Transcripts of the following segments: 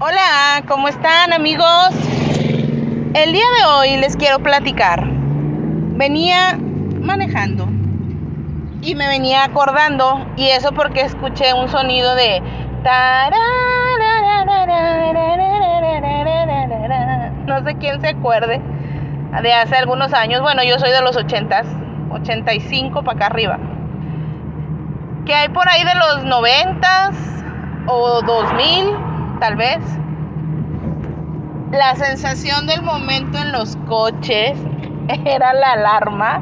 Hola, ¿cómo están amigos? El día de hoy les quiero platicar. Venía manejando y me venía acordando y eso porque escuché un sonido de no sé quién se acuerde de hace algunos años. Bueno, yo soy de los 80s, 85 para acá arriba. Que hay por ahí de los 90s o 2000, tal vez. La sensación del momento en los coches era la alarma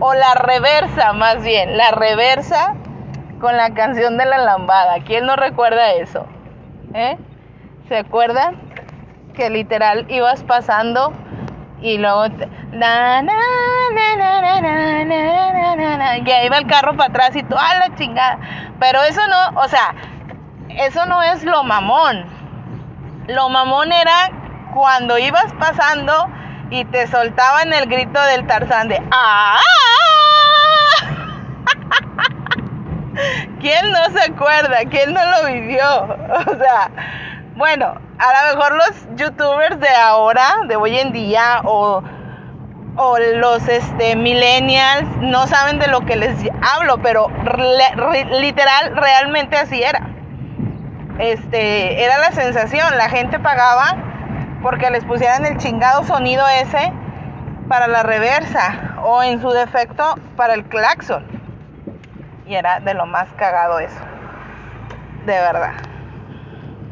o la reversa más bien, la reversa con la canción de la lambada. ¿Quién no recuerda eso? ¿Eh? ¿Se acuerdan? Que literal ibas pasando y luego te, y ahí va el carro para atrás y toda la chingada. Pero eso no, o sea, eso no es lo mamón. Lo mamón era cuando ibas pasando y te soltaban el grito del Tarzán de ¡Ah! ¿Quién no se acuerda? ¿Quién no lo vivió? O sea, bueno, a lo mejor los youtubers de ahora, de hoy en día, o, o los este, millennials, no saben de lo que les hablo, pero literal, realmente así era. Este, era la sensación, la gente pagaba porque les pusieran el chingado sonido ese para la reversa o en su defecto para el claxon. Y era de lo más cagado eso. De verdad.